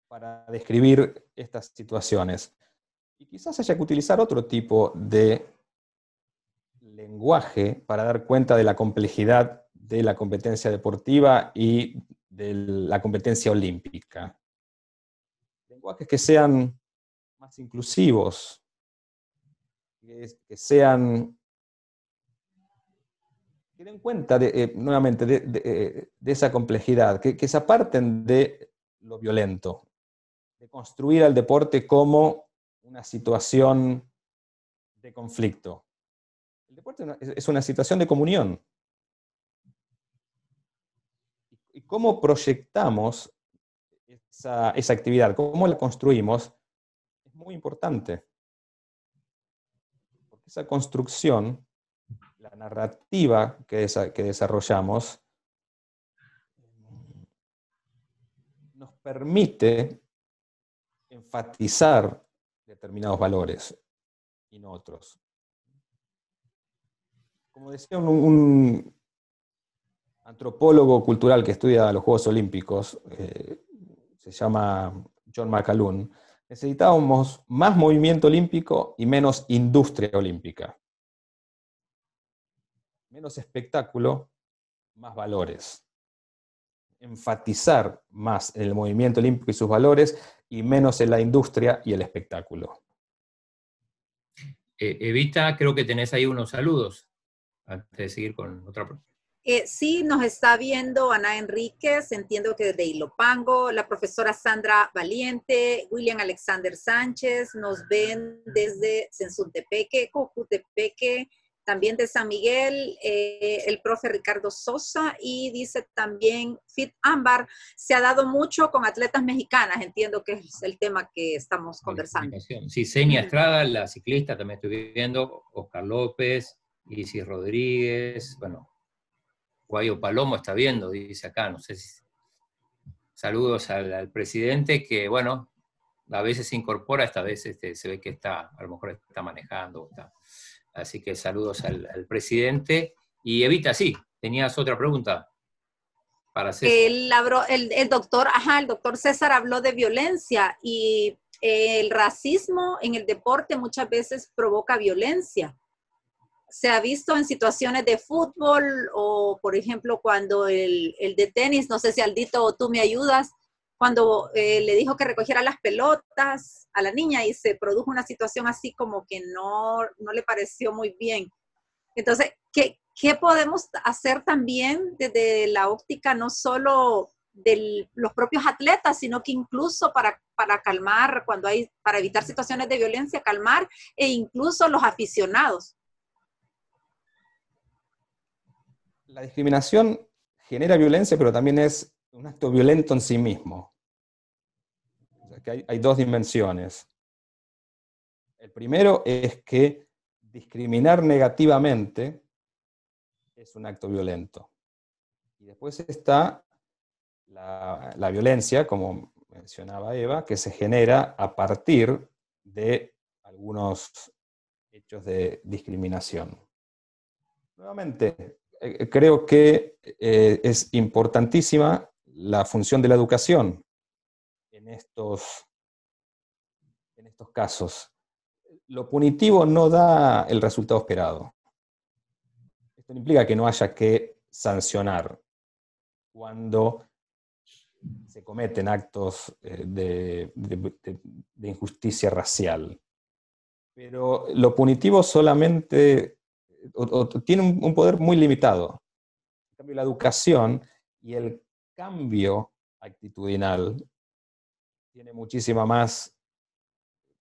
para describir estas situaciones. Y quizás haya que utilizar otro tipo de lenguaje para dar cuenta de la complejidad de la competencia deportiva y de la competencia olímpica. Lenguajes que sean más inclusivos, que, sean, que den cuenta eh, nuevamente eh, de, esa complejidad, que, que se aparten de lo violento, de construir al deporte como una situación de conflicto. El deporte es una situación de comunión. ¿Y cómo proyectamos esa, esa, actividad? ¿Cómo la construimos? Es muy importante esa construcción, la narrativa que, desarrollamos, nos permite enfatizar determinados valores y no otros. Como decía un, antropólogo cultural que estudia los Juegos Olímpicos, eh, se llama John McAloon, necesitábamos más movimiento olímpico y menos industria olímpica. Menos espectáculo, más valores. Enfatizar más en el movimiento olímpico y sus valores y menos en la industria y el espectáculo. Eh, Evita, creo que tenés ahí unos saludos antes de seguir con otra pregunta. Eh, sí, nos está viendo Ana Enríquez, entiendo que desde Ilopango, la profesora Sandra Valiente, William Alexander Sánchez, nos ven desde Sensuntepeque, Cojutepeque, también de San Miguel, eh, el profe Ricardo Sosa, y dice también Fit Ámbar, se ha dado mucho con atletas mexicanas, entiendo que es el tema que estamos conversando. Sí, Senia Estrada, la ciclista, también estoy viendo, Oscar López, Isis Rodríguez, bueno, Guayo Palomo está viendo, dice acá, no sé si... Saludos al, presidente que, bueno, a veces se incorpora, esta vez este, se ve que está, a lo mejor está manejando, está Así que saludos al, presidente. Y Evita, sí, tenías otra pregunta para César. El, doctor, ajá, el doctor César habló de violencia y el racismo en el deporte muchas veces provoca violencia. Se ha visto en situaciones de fútbol o, por ejemplo, cuando el, el de tenis, no sé si Aldito o tú me ayudas, cuando eh, le dijo que recogiera las pelotas a la niña y se produjo una situación así como que no, no le pareció muy bien. Entonces, ¿qué, ¿qué, podemos hacer también desde la óptica no solo de los propios atletas, sino que incluso para, para calmar, cuando hay, para evitar situaciones de violencia, calmar, e incluso los aficionados? La discriminación genera violencia, pero también es un acto violento en sí mismo que hay, dos dimensiones. El primero es que discriminar negativamente es un acto violento. Y después está la, violencia, como mencionaba Eva, que se genera a partir de algunos hechos de discriminación. Nuevamente, eh, creo que eh, es importantísima la función de la educación estos, en estos casos. Lo punitivo no da el resultado esperado. Esto implica que no haya que sancionar cuando se cometen actos eh, de, injusticia racial. Pero lo punitivo solamente tiene un, poder muy limitado. En cambio, la educación y el cambio actitudinal tiene muchísima más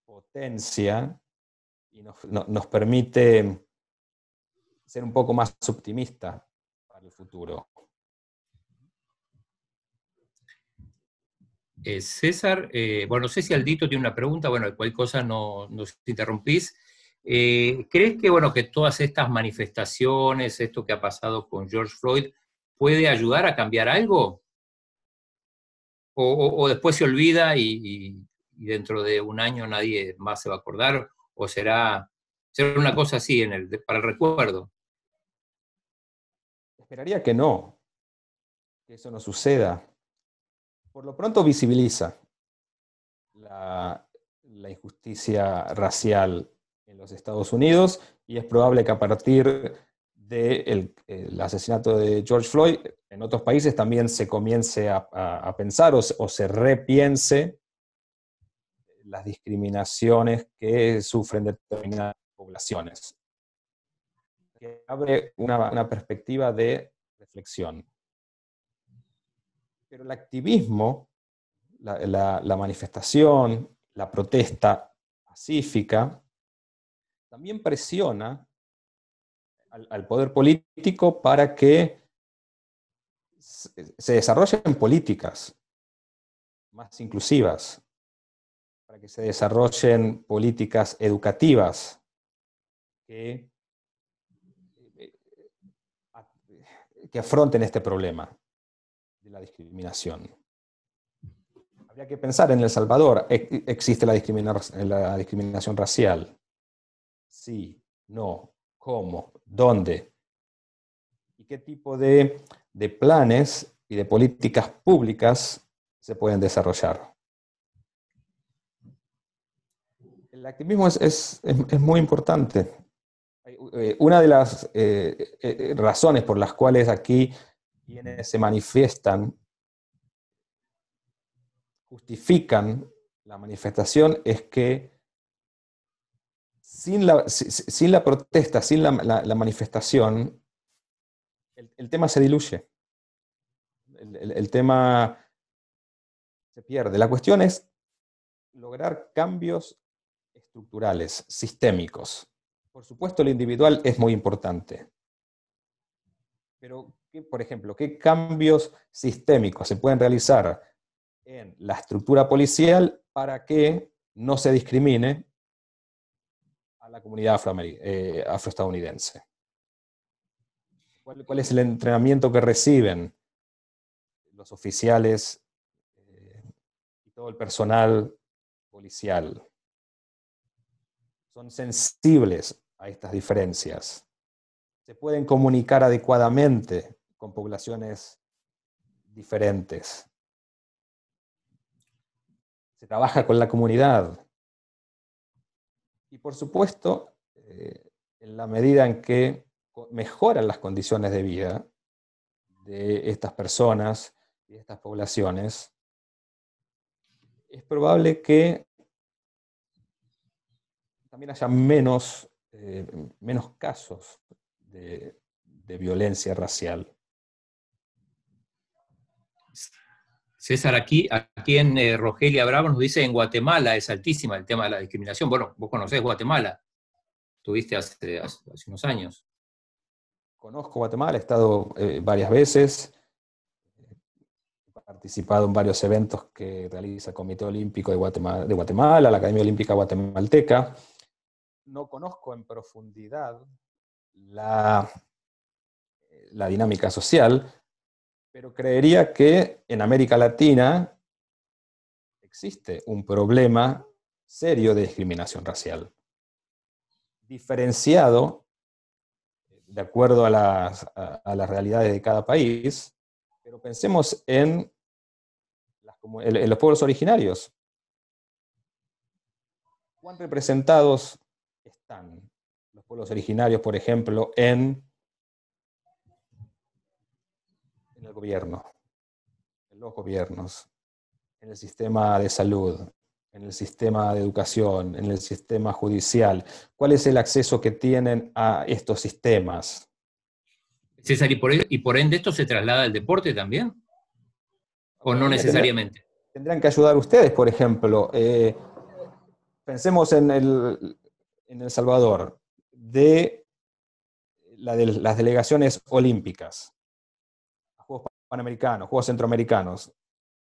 potencia y nos, permite ser un poco más optimista para el futuro. Eh, César, eh, bueno, no sé si Aldito tiene una pregunta, bueno, cualquier cosa no nos interrumpís. Eh, ¿Crees que, bueno, que todas estas manifestaciones, esto que ha pasado con George Floyd, puede ayudar a cambiar algo? O, después se olvida y, dentro de un año nadie más se va a acordar, o será, será una cosa así en el, para el recuerdo. Esperaría que no, que eso no suceda. Por lo pronto visibiliza la, la injusticia racial en los Estados Unidos y es probable que a partir del asesinato de George Floyd, en otros países también se comience a, pensar o, se repiense las discriminaciones que sufren determinadas poblaciones. Que abre una, perspectiva de reflexión. Pero el activismo, la manifestación, la protesta pacífica, también presiona al, poder político para que se desarrollen políticas más inclusivas, para que se desarrollen políticas educativas que, que afronten este problema de la discriminación. Habría que pensar en El Salvador, ¿existe la discriminación, la discriminación racial? Sí, no, cómo, dónde y qué tipo de, planes y de políticas públicas se pueden desarrollar. El activismo es, muy importante. Eh, una de las eh, eh, razones por las cuales aquí quienes se manifiestan justifican la manifestación es que sin la, sin la protesta, sin la, manifestación, el, tema se diluye. El, tema se pierde. La cuestión es lograr cambios estructurales, sistémicos. Por supuesto, lo individual es muy importante. Pero, por ejemplo, ¿qué cambios sistémicos se pueden realizar en la estructura policial para que no se discrimine la comunidad eh, afroestadounidense? ¿Cuál, es el entrenamiento que reciben los oficiales eh, y todo el personal policial? Son sensibles a estas diferencias. Se pueden comunicar adecuadamente con poblaciones diferentes. Se trabaja con la comunidad. Y por supuesto, eh, en la medida en que mejoran las condiciones de vida de estas personas y de estas poblaciones, es probable que también haya menos, eh, menos casos de, violencia racial. César, aquí, aquí en eh, Rogelia Bravo nos dice en Guatemala es altísima el tema de la discriminación. Bueno, vos conocés Guatemala, tuviste hace, unos años. Conozco Guatemala, he estado eh, varias veces, he participado en varios eventos que realiza el Comité Olímpico de Guatemala, la Academia Olímpica Guatemalteca. No conozco en profundidad la, la dinámica social, pero creería que en América Latina existe un problema serio de discriminación racial, diferenciado de acuerdo a las, realidades de cada país, pero pensemos en, los pueblos originarios. ¿Cuán representados están los pueblos originarios, por ejemplo, en, en el gobierno, en los gobiernos, en el sistema de salud, en el sistema de educación, en el sistema judicial? ¿Cuál es el acceso que tienen a estos sistemas? César, ¿y por, y por ende esto se traslada al deporte también? ¿O no necesariamente? Tendrán, que ayudar ustedes, por ejemplo. Eh, pensemos en el, en el Salvador, de, la de las delegaciones olímpicas, Panamericanos, Juegos Centroamericanos.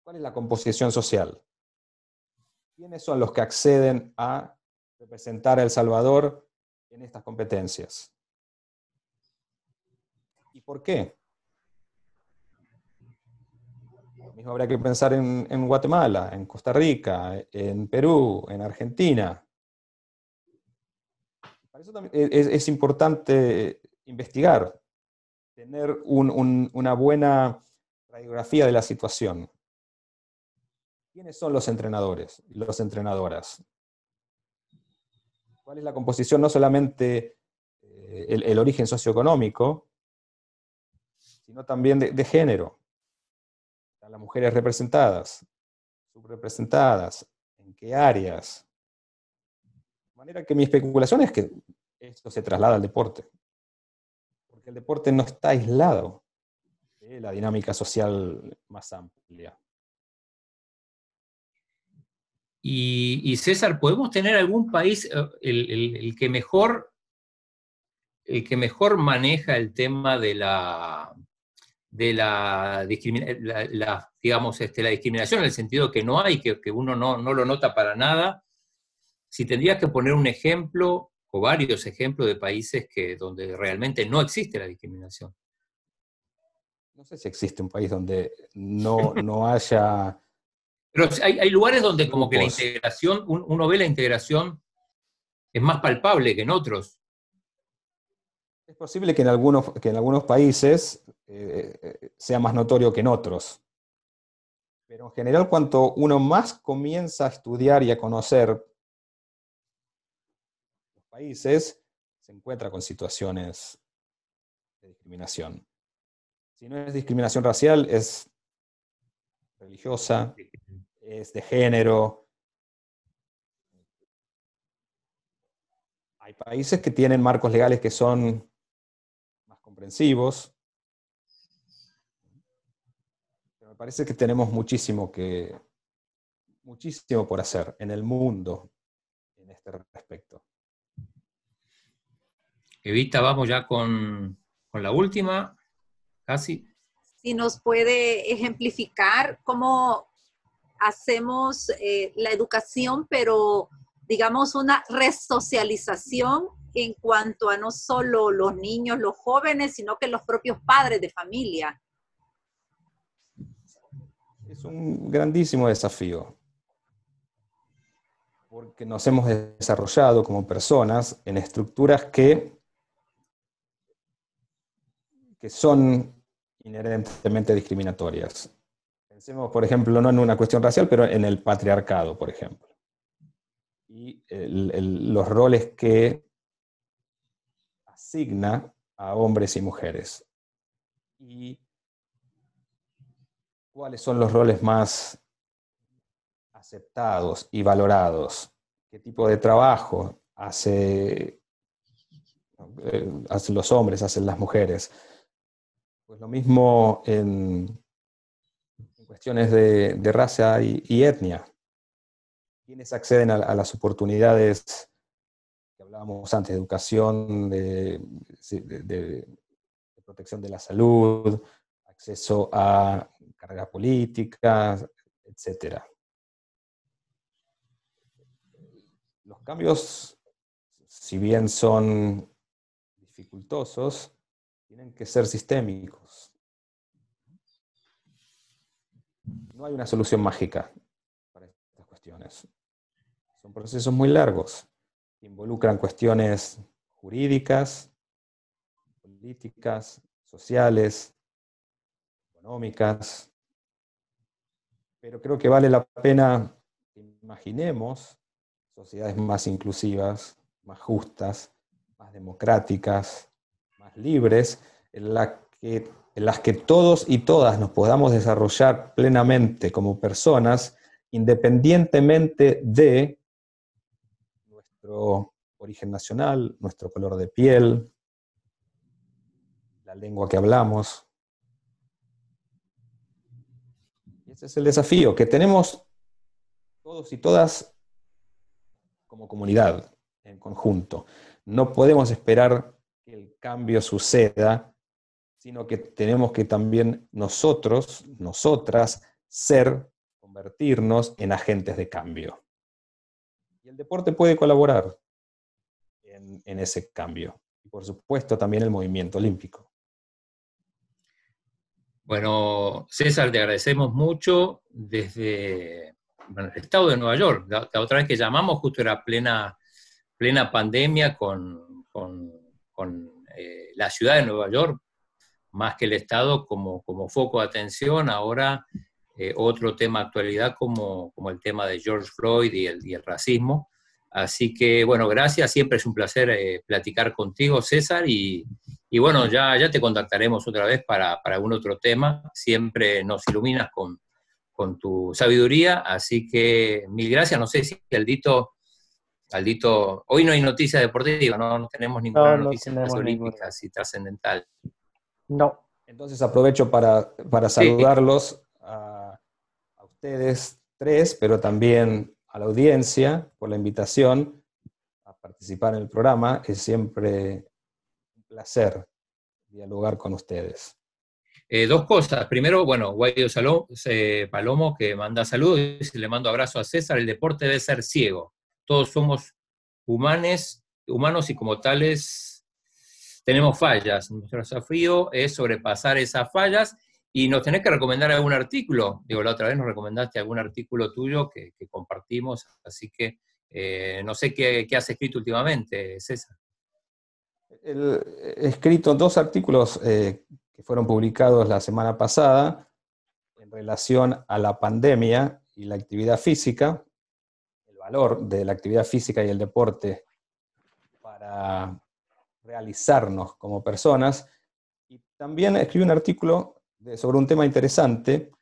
¿Cuál es la composición social? ¿Quiénes son los que acceden a representar a El Salvador en estas competencias? ¿Y por qué? Lo mismo habría que pensar en, Guatemala, en Costa Rica, en Perú, en Argentina. Para eso también es, importante investigar, tener una buena radiografía de la situación. ¿Quiénes son los entrenadores y las entrenadoras? ¿Cuál es la composición no solamente eh, el, origen socioeconómico, sino también de, género? ¿Están las mujeres representadas? ¿Subrepresentadas? ¿En qué áreas? De manera que mi especulación es que esto se traslada al deporte. Porque el deporte no está aislado la dinámica social más amplia. Y, César, ¿podemos tener algún país, eh, el, que mejor, el que mejor maneja el tema de la, de la, digamos, este, la discriminación, en el sentido que no hay, que, uno no, no, lo nota para nada? Si tendrías que poner un ejemplo o varios ejemplos de países que, donde realmente no existe la discriminación. No sé si existe un país donde no, no haya pero hay, lugares donde como que la integración, uno ve la integración es más palpable que en otros. Es posible que en algunos, que en algunos países eh, eh, sea más notorio que en otros. Pero en general, cuanto uno más comienza a estudiar y a conocer los países, se encuentra con situaciones de discriminación. Si no es discriminación racial, es religiosa, es de género. Hay países que tienen marcos legales que son más comprensivos. Pero me parece que tenemos muchísimo que muchísimo por hacer en el mundo en este respecto. Evita, vamos ya con, con la última, casi. Si nos puede ejemplificar cómo hacemos eh, la educación, pero digamos una resocialización en cuanto a no solo los niños, los jóvenes, sino que los propios padres de familia. Es un grandísimo desafío, porque nos hemos desarrollado como personas en estructuras que, que son inherentemente discriminatorias. Pensemos, por ejemplo, no en una cuestión racial, pero en el patriarcado, por ejemplo. Y los roles que asigna a hombres y mujeres. Y cuáles son los roles más aceptados y valorados. ¿Qué tipo de trabajo hace, eh, hacen los hombres, hacen las mujeres? Pues lo mismo en, cuestiones de, raza y, etnia. ¿Quiénes acceden a, las oportunidades que hablábamos antes, de educación, de, protección de la salud, acceso a carreras políticas, etcétera? Los cambios, si bien son dificultosos, tienen que ser sistémicos. No hay una solución mágica para estas cuestiones. Son procesos muy largos que involucran cuestiones jurídicas, políticas, sociales, económicas, pero creo que vale la pena que imaginemos sociedades más inclusivas, más justas, más democráticas, libres, en, que, en las que todos y todas nos podamos desarrollar plenamente como personas, independientemente de nuestro origen nacional, nuestro color de piel, la lengua que hablamos. ese es el desafío que tenemos todos y todas como comunidad, en conjunto. No podemos esperar que el cambio suceda, sino que tenemos que también nosotros, nosotras, ser, convertirnos en agentes de cambio. Y el deporte puede colaborar en, ese cambio. Y por supuesto también el movimiento olímpico. Bueno, César, te agradecemos mucho desde el estado de Nueva York. La, otra vez que llamamos justo era plena, plena pandemia con con eh, la ciudad de Nueva York, más que el Estado, como, como foco de atención. Ahora eh, otro tema actualidad como, como, el tema de George Floyd y el, y el, racismo. Así que, bueno, gracias. Siempre es un placer eh, platicar contigo, César. Y, y, bueno, ya, ya te contactaremos otra vez para, para algún otro tema. Siempre nos iluminas con, con tu sabiduría. Así que mil gracias. No sé si Aldito Aldito, hoy no hay noticia deportiva, no, no tenemos ninguna noticia olímpica así trascendental. No. Entonces aprovecho para, para saludarlos a, ustedes tres, pero también a la audiencia por la invitación a participar en el programa. Es siempre un placer dialogar con ustedes. Eh, dos cosas. Primero, bueno, Guaido eh, Palomo, que manda saludos, y le mando abrazo a César. El deporte debe ser ciego todos somos humanos, humanos y como tales tenemos fallas. Nuestro desafío es sobrepasar esas fallas y nos tenés que recomendar algún artículo. Digo, la otra vez nos recomendaste algún artículo tuyo que, compartimos, así que eh, no sé qué, has escrito últimamente, César. he escrito dos artículos eh, que fueron publicados la semana pasada en relación a la pandemia y la actividad física valor de la actividad física y el deporte para realizarnos como personas. Y también escribí un artículo sobre un tema interesante,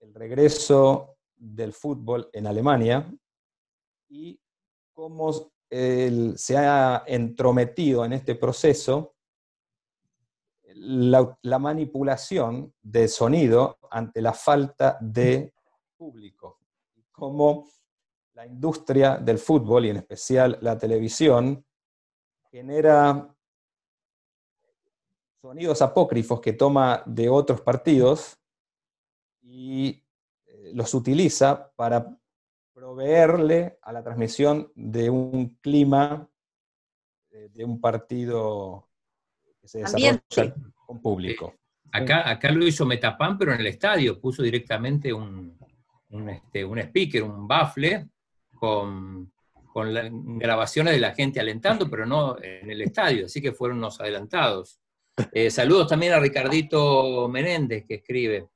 el regreso del fútbol en Alemania y cómo se ha entrometido en este proceso la, la, manipulación de sonido ante la falta de público. Cómo la industria del fútbol y en especial la televisión genera sonidos apócrifos que toma de otros partidos y eh, los utiliza para proveerle a la transmisión de un clima eh, de un partido que se desarrolla con público. Acá, acá lo hizo Metapan, pero en el estadio puso directamente un, un, este, un speaker, un bafle, con, con grabaciones de la gente alentando, pero no en el estadio, así que fueron unos adelantados. Eh, saludos también a Ricardito Menéndez, que escribe.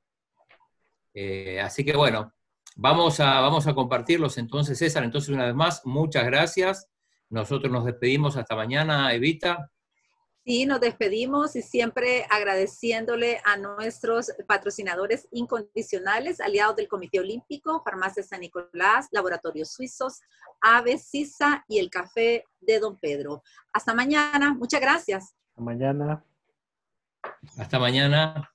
Eh, así que bueno, vamos a, vamos a compartirlos entonces, César. Entonces, una vez más, muchas gracias. Nosotros nos despedimos hasta mañana, Evita. Sí, nos despedimos y siempre agradeciéndole a nuestros patrocinadores incondicionales, aliados del Comité Olímpico, Farmacia San Nicolás, Laboratorios Suizos, Ave, CISA y el Café de Don Pedro. Hasta mañana, muchas gracias. Hasta mañana. Hasta mañana.